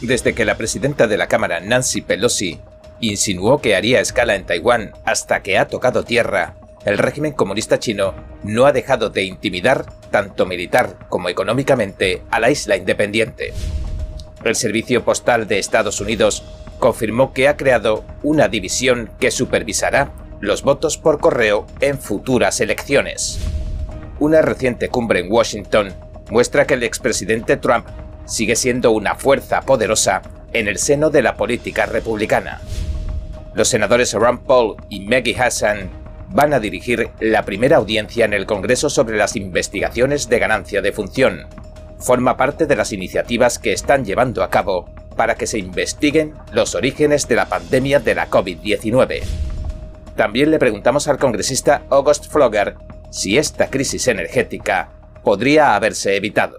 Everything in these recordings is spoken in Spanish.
Desde que la presidenta de la Cámara, Nancy Pelosi, insinuó que haría escala en Taiwán hasta que ha tocado tierra, el régimen comunista chino no ha dejado de intimidar, tanto militar como económicamente, a la isla independiente. El Servicio Postal de Estados Unidos confirmó que ha creado una división que supervisará los votos por correo en futuras elecciones. Una reciente cumbre en Washington muestra que el expresidente Trump sigue siendo una fuerza poderosa en el seno de la política republicana. Los senadores Ron Paul y Maggie Hassan van a dirigir la primera audiencia en el Congreso sobre las investigaciones de ganancia de función. Forma parte de las iniciativas que están llevando a cabo para que se investiguen los orígenes de la pandemia de la COVID-19. También le preguntamos al congresista August Flogger si esta crisis energética podría haberse evitado.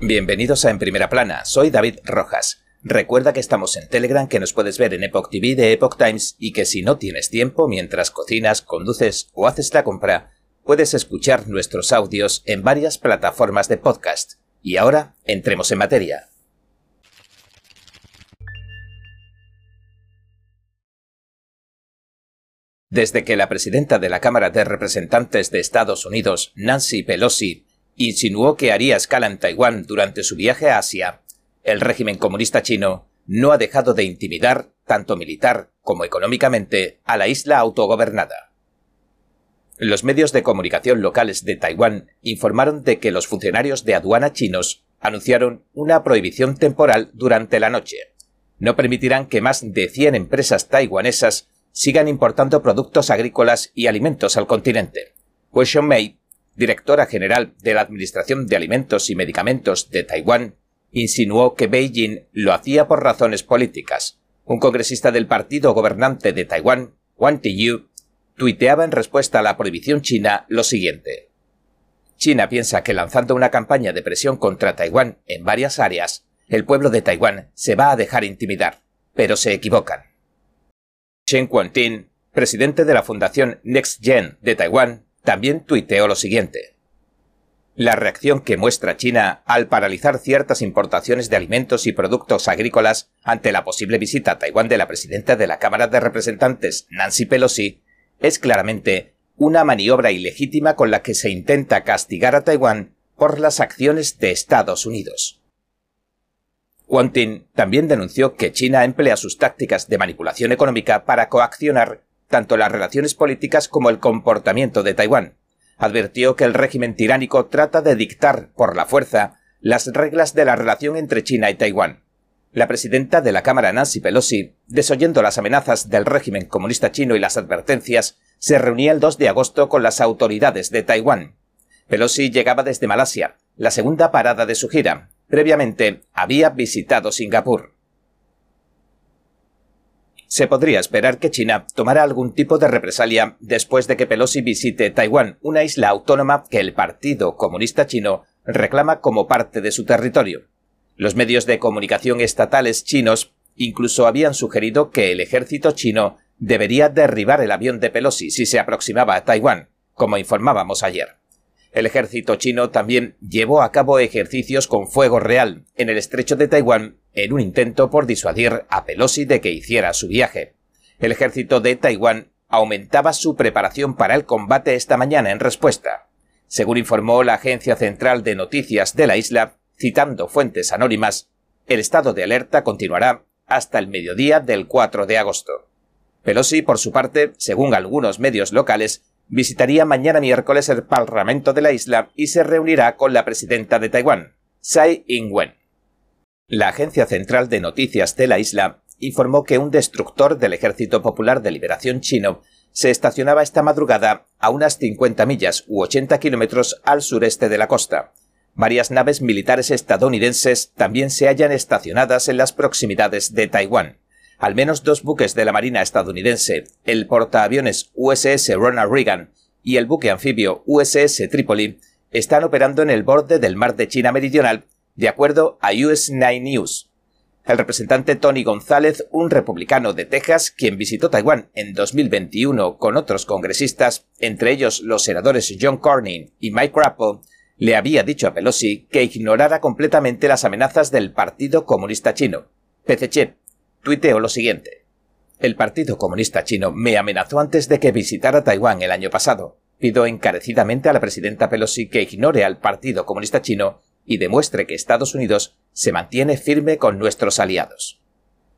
Bienvenidos a En Primera Plana, soy David Rojas. Recuerda que estamos en Telegram, que nos puedes ver en Epoch TV de Epoch Times y que si no tienes tiempo mientras cocinas, conduces o haces la compra, puedes escuchar nuestros audios en varias plataformas de podcast. Y ahora, entremos en materia. Desde que la presidenta de la Cámara de Representantes de Estados Unidos, Nancy Pelosi, insinuó que haría escala en Taiwán durante su viaje a Asia, el régimen comunista chino no ha dejado de intimidar, tanto militar como económicamente, a la isla autogobernada. Los medios de comunicación locales de Taiwán informaron de que los funcionarios de aduana chinos anunciaron una prohibición temporal durante la noche. No permitirán que más de 100 empresas taiwanesas sigan importando productos agrícolas y alimentos al continente. Mei, directora general de la Administración de Alimentos y Medicamentos de Taiwán, insinuó que Beijing lo hacía por razones políticas. Un congresista del partido gobernante de Taiwán, Wang Tiyu, tuiteaba en respuesta a la prohibición china lo siguiente. China piensa que lanzando una campaña de presión contra Taiwán en varias áreas, el pueblo de Taiwán se va a dejar intimidar, pero se equivocan. Chen Quantin, presidente de la Fundación Next Gen de Taiwán, también tuiteó lo siguiente. La reacción que muestra China al paralizar ciertas importaciones de alimentos y productos agrícolas ante la posible visita a Taiwán de la presidenta de la Cámara de Representantes, Nancy Pelosi, es claramente una maniobra ilegítima con la que se intenta castigar a Taiwán por las acciones de Estados Unidos. Tin también denunció que China emplea sus tácticas de manipulación económica para coaccionar tanto las relaciones políticas como el comportamiento de Taiwán, advirtió que el régimen tiránico trata de dictar por la fuerza las reglas de la relación entre China y Taiwán. La presidenta de la Cámara Nancy Pelosi, desoyendo las amenazas del régimen comunista chino y las advertencias, se reunía el 2 de agosto con las autoridades de Taiwán. Pelosi llegaba desde Malasia, la segunda parada de su gira. Previamente había visitado Singapur se podría esperar que China tomara algún tipo de represalia después de que Pelosi visite Taiwán, una isla autónoma que el Partido Comunista Chino reclama como parte de su territorio. Los medios de comunicación estatales chinos incluso habían sugerido que el ejército chino debería derribar el avión de Pelosi si se aproximaba a Taiwán, como informábamos ayer. El ejército chino también llevó a cabo ejercicios con fuego real en el estrecho de Taiwán en un intento por disuadir a Pelosi de que hiciera su viaje. El ejército de Taiwán aumentaba su preparación para el combate esta mañana en respuesta. Según informó la Agencia Central de Noticias de la isla, citando fuentes anónimas, el estado de alerta continuará hasta el mediodía del 4 de agosto. Pelosi, por su parte, según algunos medios locales, visitaría mañana miércoles el Parlamento de la isla y se reunirá con la presidenta de Taiwán, Tsai Ing-wen. La Agencia Central de Noticias de la isla informó que un destructor del Ejército Popular de Liberación chino se estacionaba esta madrugada a unas 50 millas u 80 kilómetros al sureste de la costa. Varias naves militares estadounidenses también se hallan estacionadas en las proximidades de Taiwán al menos dos buques de la Marina estadounidense, el portaaviones USS Ronald Reagan y el buque anfibio USS Tripoli, están operando en el borde del mar de China Meridional, de acuerdo a US 9 News. El representante Tony González, un republicano de Texas, quien visitó Taiwán en 2021 con otros congresistas, entre ellos los senadores John Cornyn y Mike Crapo, le había dicho a Pelosi que ignorara completamente las amenazas del Partido Comunista Chino. PCC tuiteó lo siguiente. El Partido Comunista Chino me amenazó antes de que visitara Taiwán el año pasado. Pido encarecidamente a la presidenta Pelosi que ignore al Partido Comunista Chino y demuestre que Estados Unidos se mantiene firme con nuestros aliados.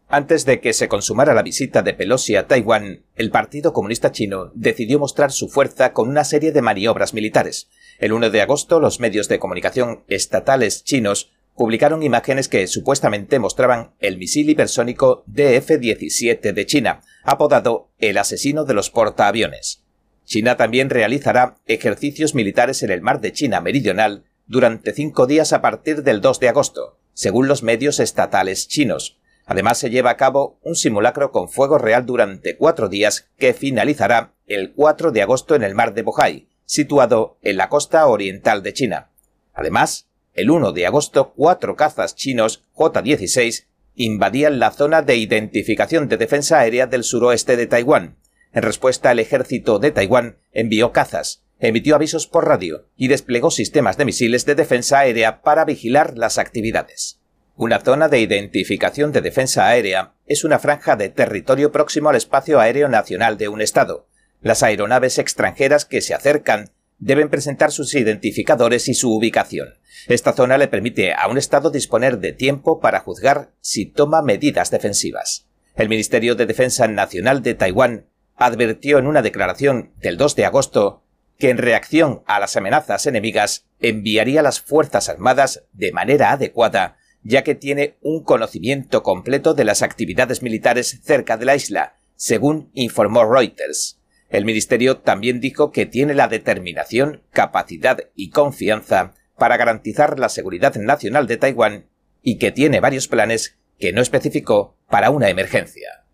Antes de que se consumara la visita de Pelosi a Taiwán, el Partido Comunista Chino decidió mostrar su fuerza con una serie de maniobras militares. El 1 de agosto, los medios de comunicación estatales chinos publicaron imágenes que supuestamente mostraban el misil hipersónico DF-17 de China, apodado el asesino de los portaaviones. China también realizará ejercicios militares en el mar de China Meridional durante cinco días a partir del 2 de agosto, según los medios estatales chinos, Además, se lleva a cabo un simulacro con fuego real durante cuatro días que finalizará el 4 de agosto en el mar de Bohai, situado en la costa oriental de China. Además, el 1 de agosto cuatro cazas chinos J-16 invadían la zona de identificación de defensa aérea del suroeste de Taiwán. En respuesta, el ejército de Taiwán envió cazas, emitió avisos por radio y desplegó sistemas de misiles de defensa aérea para vigilar las actividades. Una zona de identificación de defensa aérea es una franja de territorio próximo al espacio aéreo nacional de un Estado. Las aeronaves extranjeras que se acercan deben presentar sus identificadores y su ubicación. Esta zona le permite a un Estado disponer de tiempo para juzgar si toma medidas defensivas. El Ministerio de Defensa Nacional de Taiwán advirtió en una declaración del 2 de agosto que en reacción a las amenazas enemigas enviaría las Fuerzas Armadas de manera adecuada ya que tiene un conocimiento completo de las actividades militares cerca de la isla, según informó Reuters. El ministerio también dijo que tiene la determinación, capacidad y confianza para garantizar la seguridad nacional de Taiwán y que tiene varios planes que no especificó para una emergencia.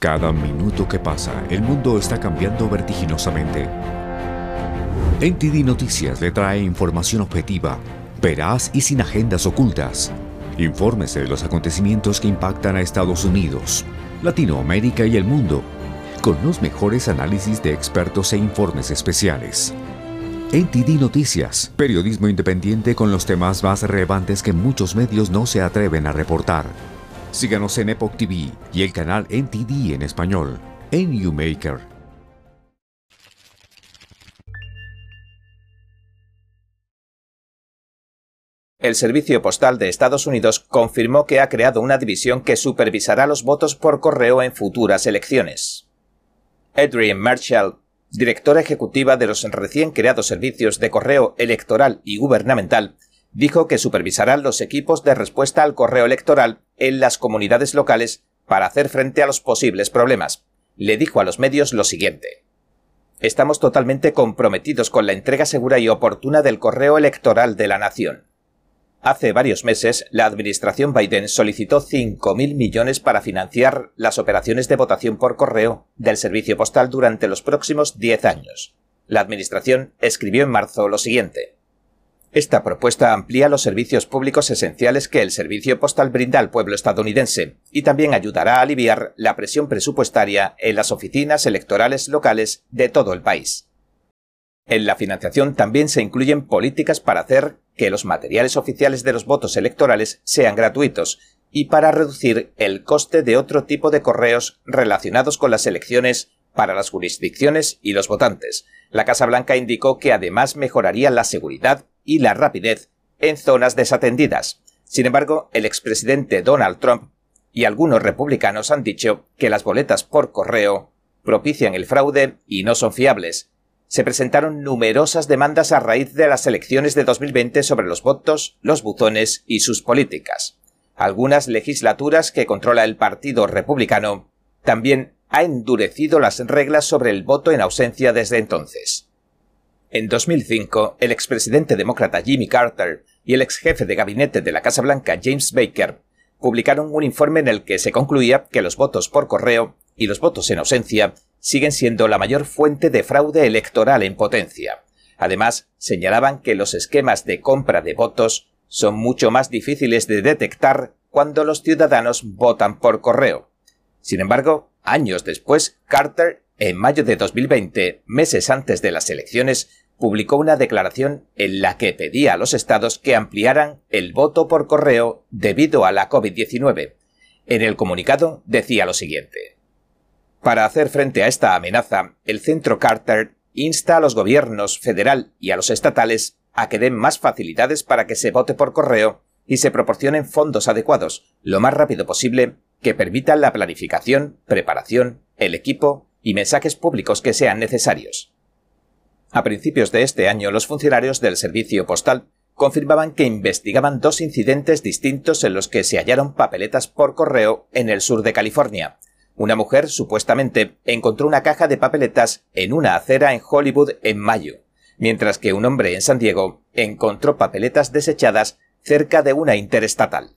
Cada minuto que pasa, el mundo está cambiando vertiginosamente. NTD Noticias le trae información objetiva, veraz y sin agendas ocultas. Infórmese de los acontecimientos que impactan a Estados Unidos, Latinoamérica y el mundo, con los mejores análisis de expertos e informes especiales. NTD Noticias, periodismo independiente con los temas más relevantes que muchos medios no se atreven a reportar. Síganos en Epoch TV y el canal NTD en español, en. El Servicio Postal de Estados Unidos confirmó que ha creado una división que supervisará los votos por correo en futuras elecciones. Adrienne Marshall, directora ejecutiva de los recién creados servicios de correo electoral y gubernamental, dijo que supervisarán los equipos de respuesta al correo electoral en las comunidades locales para hacer frente a los posibles problemas. Le dijo a los medios lo siguiente. Estamos totalmente comprometidos con la entrega segura y oportuna del correo electoral de la nación. Hace varios meses, la administración Biden solicitó 5.000 millones para financiar las operaciones de votación por correo del servicio postal durante los próximos 10 años. La administración escribió en marzo lo siguiente. Esta propuesta amplía los servicios públicos esenciales que el servicio postal brinda al pueblo estadounidense y también ayudará a aliviar la presión presupuestaria en las oficinas electorales locales de todo el país. En la financiación también se incluyen políticas para hacer que los materiales oficiales de los votos electorales sean gratuitos y para reducir el coste de otro tipo de correos relacionados con las elecciones para las jurisdicciones y los votantes. La Casa Blanca indicó que además mejoraría la seguridad y la rapidez en zonas desatendidas. Sin embargo, el expresidente Donald Trump y algunos republicanos han dicho que las boletas por correo propician el fraude y no son fiables, se presentaron numerosas demandas a raíz de las elecciones de 2020 sobre los votos, los buzones y sus políticas. Algunas legislaturas que controla el Partido Republicano también ha endurecido las reglas sobre el voto en ausencia desde entonces. En 2005, el expresidente demócrata Jimmy Carter y el ex jefe de gabinete de la Casa Blanca James Baker publicaron un informe en el que se concluía que los votos por correo y los votos en ausencia siguen siendo la mayor fuente de fraude electoral en potencia. Además, señalaban que los esquemas de compra de votos son mucho más difíciles de detectar cuando los ciudadanos votan por correo. Sin embargo, años después, Carter en mayo de 2020, meses antes de las elecciones, publicó una declaración en la que pedía a los estados que ampliaran el voto por correo debido a la COVID-19. En el comunicado decía lo siguiente. Para hacer frente a esta amenaza, el Centro Carter insta a los gobiernos federal y a los estatales a que den más facilidades para que se vote por correo y se proporcionen fondos adecuados lo más rápido posible que permitan la planificación, preparación, el equipo y mensajes públicos que sean necesarios. A principios de este año, los funcionarios del servicio postal confirmaban que investigaban dos incidentes distintos en los que se hallaron papeletas por correo en el sur de California. Una mujer supuestamente encontró una caja de papeletas en una acera en Hollywood en mayo, mientras que un hombre en San Diego encontró papeletas desechadas cerca de una interestatal.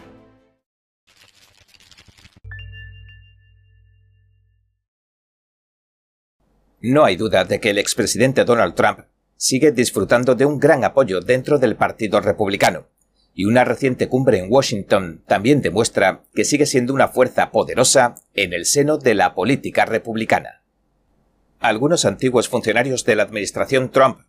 No hay duda de que el expresidente Donald Trump sigue disfrutando de un gran apoyo dentro del Partido Republicano, y una reciente cumbre en Washington también demuestra que sigue siendo una fuerza poderosa en el seno de la política republicana. Algunos antiguos funcionarios de la administración Trump,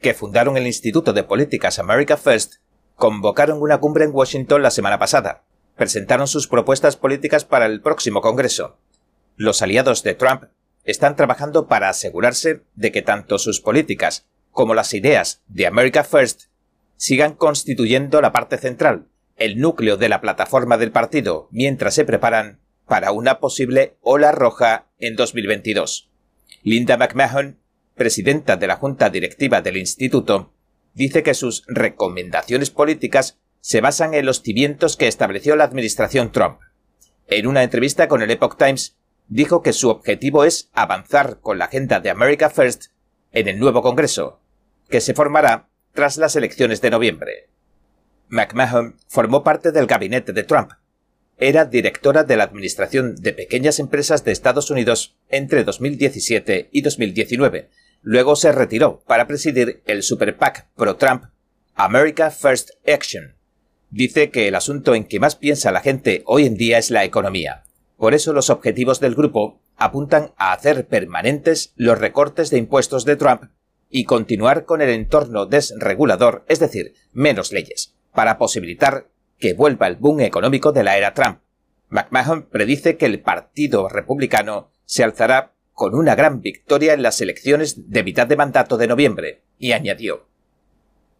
que fundaron el Instituto de Políticas America First, convocaron una cumbre en Washington la semana pasada. Presentaron sus propuestas políticas para el próximo Congreso. Los aliados de Trump están trabajando para asegurarse de que tanto sus políticas como las ideas de America First sigan constituyendo la parte central, el núcleo de la plataforma del partido, mientras se preparan para una posible ola roja en 2022. Linda McMahon, presidenta de la Junta Directiva del Instituto, dice que sus recomendaciones políticas se basan en los cimientos que estableció la administración Trump. En una entrevista con el Epoch Times, dijo que su objetivo es avanzar con la agenda de America First en el nuevo Congreso, que se formará tras las elecciones de noviembre. McMahon formó parte del gabinete de Trump. Era directora de la Administración de Pequeñas Empresas de Estados Unidos entre 2017 y 2019. Luego se retiró para presidir el Super PAC pro-Trump America First Action. Dice que el asunto en que más piensa la gente hoy en día es la economía. Por eso los objetivos del grupo apuntan a hacer permanentes los recortes de impuestos de Trump y continuar con el entorno desregulador, es decir, menos leyes, para posibilitar que vuelva el boom económico de la era Trump. McMahon predice que el Partido Republicano se alzará con una gran victoria en las elecciones de mitad de mandato de noviembre, y añadió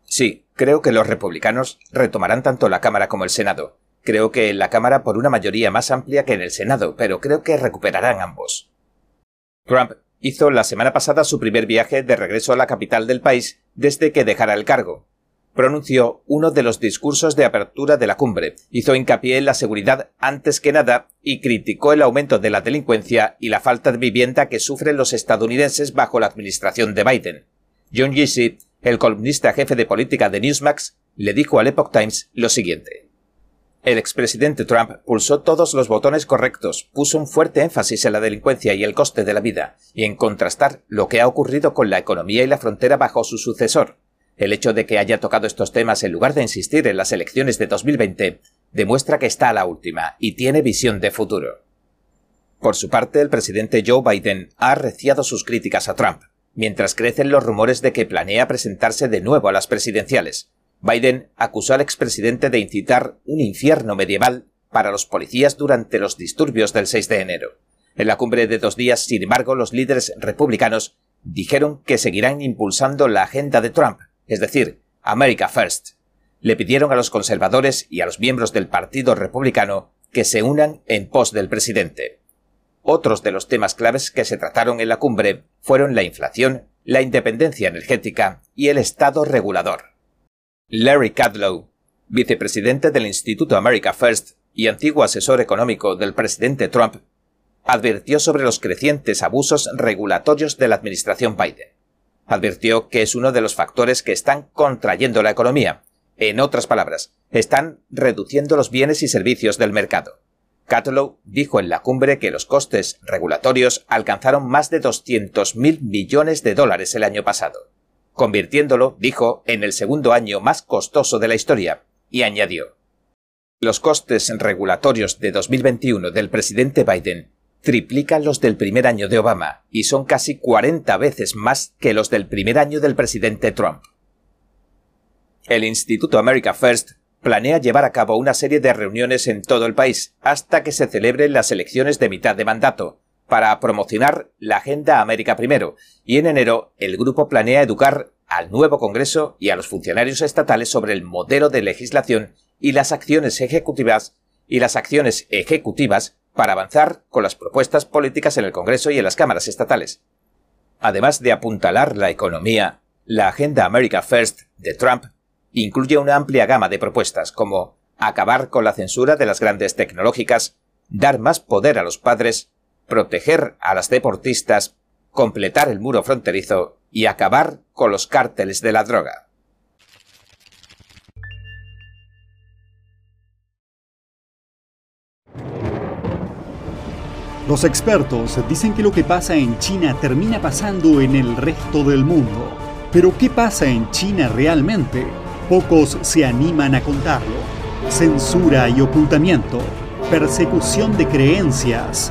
Sí, creo que los republicanos retomarán tanto la Cámara como el Senado, Creo que en la Cámara por una mayoría más amplia que en el Senado, pero creo que recuperarán ambos. Trump hizo la semana pasada su primer viaje de regreso a la capital del país desde que dejara el cargo. Pronunció uno de los discursos de apertura de la cumbre, hizo hincapié en la seguridad antes que nada y criticó el aumento de la delincuencia y la falta de vivienda que sufren los estadounidenses bajo la administración de Biden. John Gizzi, el columnista jefe de política de Newsmax, le dijo al Epoch Times lo siguiente. El expresidente Trump pulsó todos los botones correctos, puso un fuerte énfasis en la delincuencia y el coste de la vida, y en contrastar lo que ha ocurrido con la economía y la frontera bajo su sucesor. El hecho de que haya tocado estos temas en lugar de insistir en las elecciones de 2020 demuestra que está a la última y tiene visión de futuro. Por su parte, el presidente Joe Biden ha arreciado sus críticas a Trump, mientras crecen los rumores de que planea presentarse de nuevo a las presidenciales, Biden acusó al expresidente de incitar un infierno medieval para los policías durante los disturbios del 6 de enero. En la cumbre de dos días, sin embargo, los líderes republicanos dijeron que seguirán impulsando la agenda de Trump, es decir, America First. Le pidieron a los conservadores y a los miembros del Partido Republicano que se unan en pos del presidente. Otros de los temas claves que se trataron en la cumbre fueron la inflación, la independencia energética y el Estado regulador. Larry Cadlow, vicepresidente del Instituto America First y antiguo asesor económico del presidente Trump, advirtió sobre los crecientes abusos regulatorios de la administración Biden. Advirtió que es uno de los factores que están contrayendo la economía. En otras palabras, están reduciendo los bienes y servicios del mercado. Catlow dijo en la cumbre que los costes regulatorios alcanzaron más de 200.000 millones de dólares el año pasado, convirtiéndolo, dijo, en el segundo año más costoso de la historia, y añadió, los costes regulatorios de 2021 del presidente Biden triplican los del primer año de Obama y son casi 40 veces más que los del primer año del presidente Trump. El Instituto America First planea llevar a cabo una serie de reuniones en todo el país hasta que se celebren las elecciones de mitad de mandato, para promocionar la Agenda América Primero, y en enero el grupo planea educar al nuevo Congreso y a los funcionarios estatales sobre el modelo de legislación y las acciones ejecutivas y las acciones ejecutivas para avanzar con las propuestas políticas en el Congreso y en las cámaras estatales. Además de apuntalar la economía, la Agenda America First de Trump incluye una amplia gama de propuestas como acabar con la censura de las grandes tecnológicas, dar más poder a los padres, proteger a las deportistas, completar el muro fronterizo y acabar con los cárteles de la droga. Los expertos dicen que lo que pasa en China termina pasando en el resto del mundo. Pero ¿qué pasa en China realmente? Pocos se animan a contarlo. Censura y ocultamiento, persecución de creencias,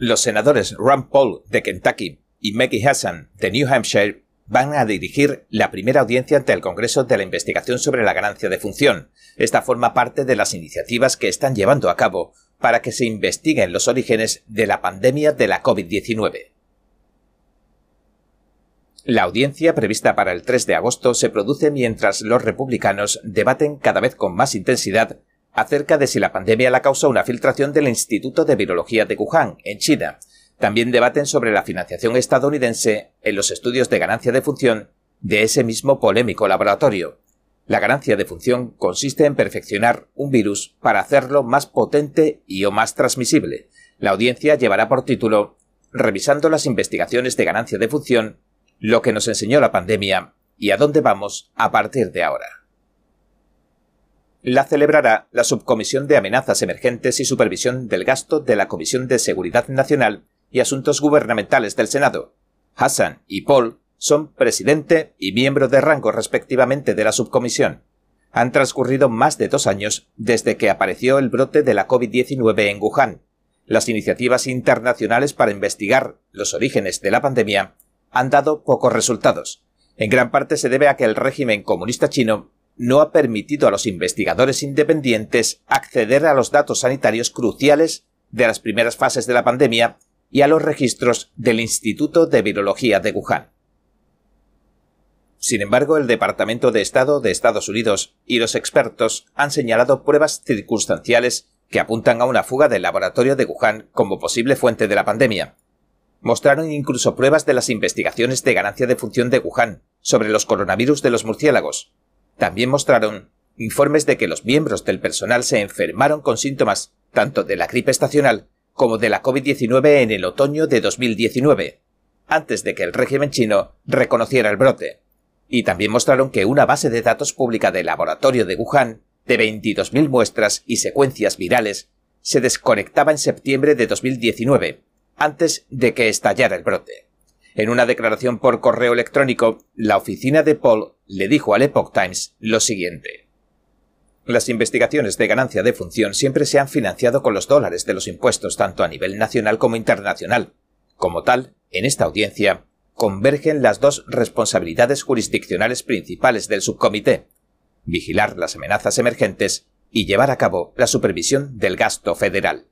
Los senadores Ron Paul de Kentucky y Maggie Hassan de New Hampshire van a dirigir la primera audiencia ante el Congreso de la investigación sobre la ganancia de función. Esta forma parte de las iniciativas que están llevando a cabo para que se investiguen los orígenes de la pandemia de la COVID-19. La audiencia prevista para el 3 de agosto se produce mientras los republicanos debaten cada vez con más intensidad acerca de si la pandemia la causó una filtración del Instituto de Virología de Wuhan, en China. También debaten sobre la financiación estadounidense en los estudios de ganancia de función de ese mismo polémico laboratorio. La ganancia de función consiste en perfeccionar un virus para hacerlo más potente y o más transmisible. La audiencia llevará por título Revisando las investigaciones de ganancia de función, lo que nos enseñó la pandemia y a dónde vamos a partir de ahora la celebrará la Subcomisión de Amenazas Emergentes y Supervisión del Gasto de la Comisión de Seguridad Nacional y Asuntos Gubernamentales del Senado. Hassan y Paul son presidente y miembro de rango respectivamente de la subcomisión. Han transcurrido más de dos años desde que apareció el brote de la COVID-19 en Wuhan. Las iniciativas internacionales para investigar los orígenes de la pandemia han dado pocos resultados. En gran parte se debe a que el régimen comunista chino no ha permitido a los investigadores independientes acceder a los datos sanitarios cruciales de las primeras fases de la pandemia y a los registros del Instituto de Virología de Wuhan. Sin embargo, el Departamento de Estado de Estados Unidos y los expertos han señalado pruebas circunstanciales que apuntan a una fuga del laboratorio de Wuhan como posible fuente de la pandemia. Mostraron incluso pruebas de las investigaciones de ganancia de función de Wuhan sobre los coronavirus de los murciélagos, también mostraron informes de que los miembros del personal se enfermaron con síntomas tanto de la gripe estacional como de la COVID-19 en el otoño de 2019, antes de que el régimen chino reconociera el brote. Y también mostraron que una base de datos pública del laboratorio de Wuhan, de 22.000 muestras y secuencias virales, se desconectaba en septiembre de 2019, antes de que estallara el brote. En una declaración por correo electrónico, la oficina de Paul le dijo al Epoch Times lo siguiente. Las investigaciones de ganancia de función siempre se han financiado con los dólares de los impuestos tanto a nivel nacional como internacional. Como tal, en esta audiencia, convergen las dos responsabilidades jurisdiccionales principales del subcomité, vigilar las amenazas emergentes y llevar a cabo la supervisión del gasto federal.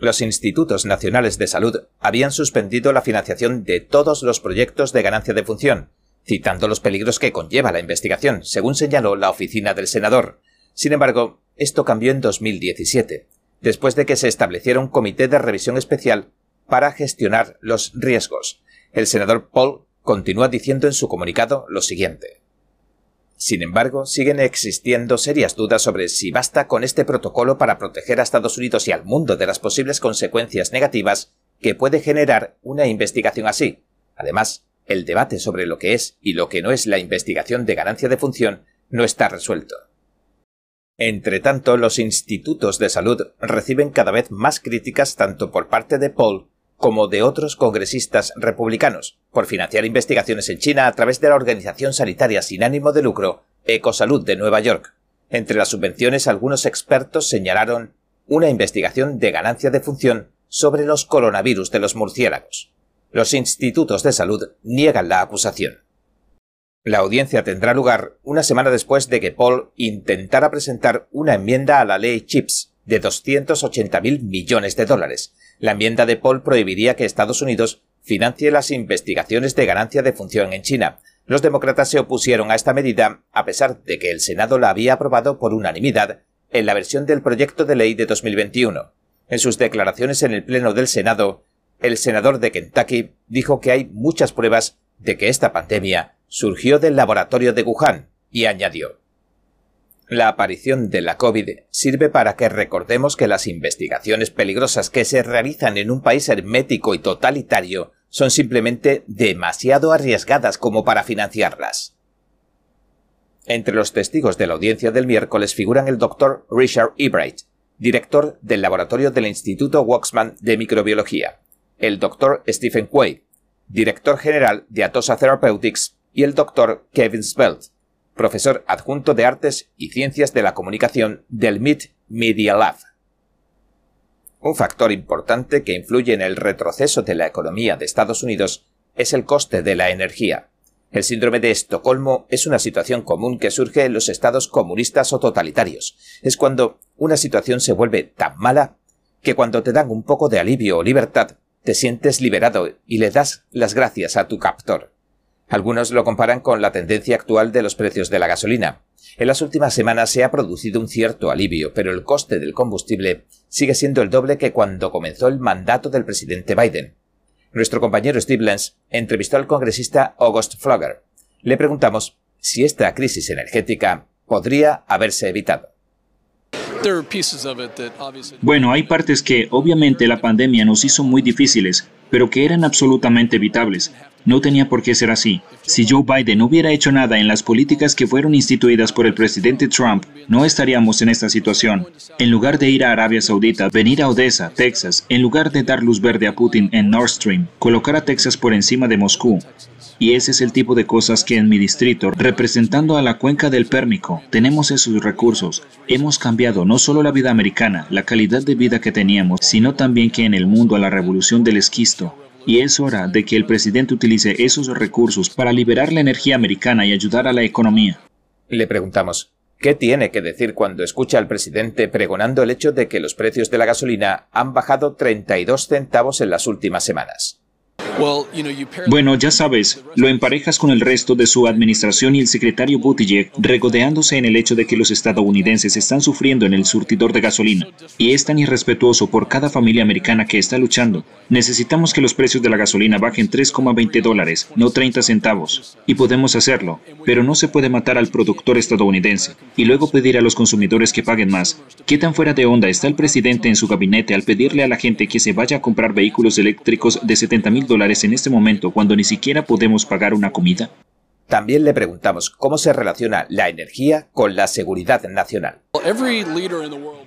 Los institutos nacionales de salud habían suspendido la financiación de todos los proyectos de ganancia de función, citando los peligros que conlleva la investigación, según señaló la oficina del senador. Sin embargo, esto cambió en 2017, después de que se estableciera un comité de revisión especial para gestionar los riesgos. El senador Paul continúa diciendo en su comunicado lo siguiente. Sin embargo, siguen existiendo serias dudas sobre si basta con este protocolo para proteger a Estados Unidos y al mundo de las posibles consecuencias negativas que puede generar una investigación así. Además, el debate sobre lo que es y lo que no es la investigación de ganancia de función no está resuelto. Entre tanto, los institutos de salud reciben cada vez más críticas tanto por parte de Paul como de otros congresistas republicanos por financiar investigaciones en China a través de la organización sanitaria sin ánimo de lucro Ecosalud de Nueva York. Entre las subvenciones algunos expertos señalaron una investigación de ganancia de función sobre los coronavirus de los murciélagos. Los institutos de salud niegan la acusación. La audiencia tendrá lugar una semana después de que Paul intentara presentar una enmienda a la ley CHIPS de 280.000 millones de dólares. La enmienda de Paul prohibiría que Estados Unidos financie las investigaciones de ganancia de función en China. Los demócratas se opusieron a esta medida a pesar de que el Senado la había aprobado por unanimidad en la versión del proyecto de ley de 2021. En sus declaraciones en el Pleno del Senado, el senador de Kentucky dijo que hay muchas pruebas de que esta pandemia surgió del laboratorio de Wuhan y añadió la aparición de la COVID sirve para que recordemos que las investigaciones peligrosas que se realizan en un país hermético y totalitario son simplemente demasiado arriesgadas como para financiarlas. Entre los testigos de la audiencia del miércoles figuran el doctor Richard Ebright, director del laboratorio del Instituto Waxman de Microbiología, el Dr. Stephen Quay, director general de Atosa Therapeutics, y el Dr. Kevin Spelt, profesor adjunto de Artes y Ciencias de la Comunicación del MIT Media Lab. Un factor importante que influye en el retroceso de la economía de Estados Unidos es el coste de la energía. El síndrome de Estocolmo es una situación común que surge en los estados comunistas o totalitarios. Es cuando una situación se vuelve tan mala que cuando te dan un poco de alivio o libertad, te sientes liberado y le das las gracias a tu captor. Algunos lo comparan con la tendencia actual de los precios de la gasolina. En las últimas semanas se ha producido un cierto alivio, pero el coste del combustible sigue siendo el doble que cuando comenzó el mandato del presidente Biden. Nuestro compañero Steve Lenz entrevistó al congresista August Flogger. Le preguntamos si esta crisis energética podría haberse evitado. Bueno, hay partes que obviamente la pandemia nos hizo muy difíciles, pero que eran absolutamente evitables. No tenía por qué ser así. Si Joe Biden no hubiera hecho nada en las políticas que fueron instituidas por el presidente Trump, no estaríamos en esta situación. En lugar de ir a Arabia Saudita, venir a Odessa, Texas, en lugar de dar luz verde a Putin en Nord Stream, colocar a Texas por encima de Moscú, y ese es el tipo de cosas que en mi distrito, representando a la cuenca del Pérmico, tenemos esos recursos. Hemos cambiado no solo la vida americana, la calidad de vida que teníamos, sino también que en el mundo a la revolución del esquisto. Y es hora de que el presidente utilice esos recursos para liberar la energía americana y ayudar a la economía. Le preguntamos, ¿Qué tiene que decir cuando escucha al presidente pregonando el hecho de que los precios de la gasolina han bajado 32 centavos en las últimas semanas? Bueno, ya sabes, lo emparejas con el resto de su administración y el secretario Buttigieg regodeándose en el hecho de que los estadounidenses están sufriendo en el surtidor de gasolina y es tan irrespetuoso por cada familia americana que está luchando. Necesitamos que los precios de la gasolina bajen 3,20 dólares, no 30 centavos. Y podemos hacerlo, pero no se puede matar al productor estadounidense y luego pedir a los consumidores que paguen más. ¿Qué tan fuera de onda está el presidente en su gabinete al pedirle a la gente que se vaya a comprar vehículos eléctricos de 70 mil dólares en este momento cuando ni siquiera podemos pagar una comida? También le preguntamos cómo se relaciona la energía con la seguridad nacional.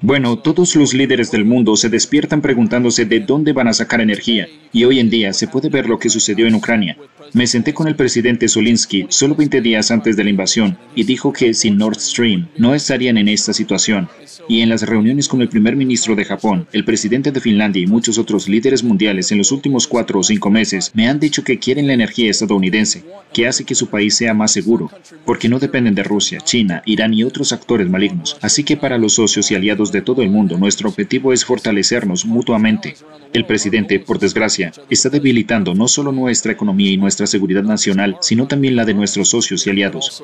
Bueno, todos los líderes del mundo se despiertan preguntándose de dónde van a sacar energía, y hoy en día se puede ver lo que sucedió en Ucrania. Me senté con el presidente Solinsky solo 20 días antes de la invasión y dijo que sin Nord Stream no estarían en esta situación. Y en las reuniones con el primer ministro de Japón, el presidente de Finlandia y muchos otros líderes mundiales en los últimos cuatro o cinco meses me han dicho que quieren la energía estadounidense, que hace que su sea más seguro, porque no dependen de Rusia, China, Irán y otros actores malignos. Así que para los socios y aliados de todo el mundo, nuestro objetivo es fortalecernos mutuamente. El presidente, por desgracia, está debilitando no solo nuestra economía y nuestra seguridad nacional, sino también la de nuestros socios y aliados.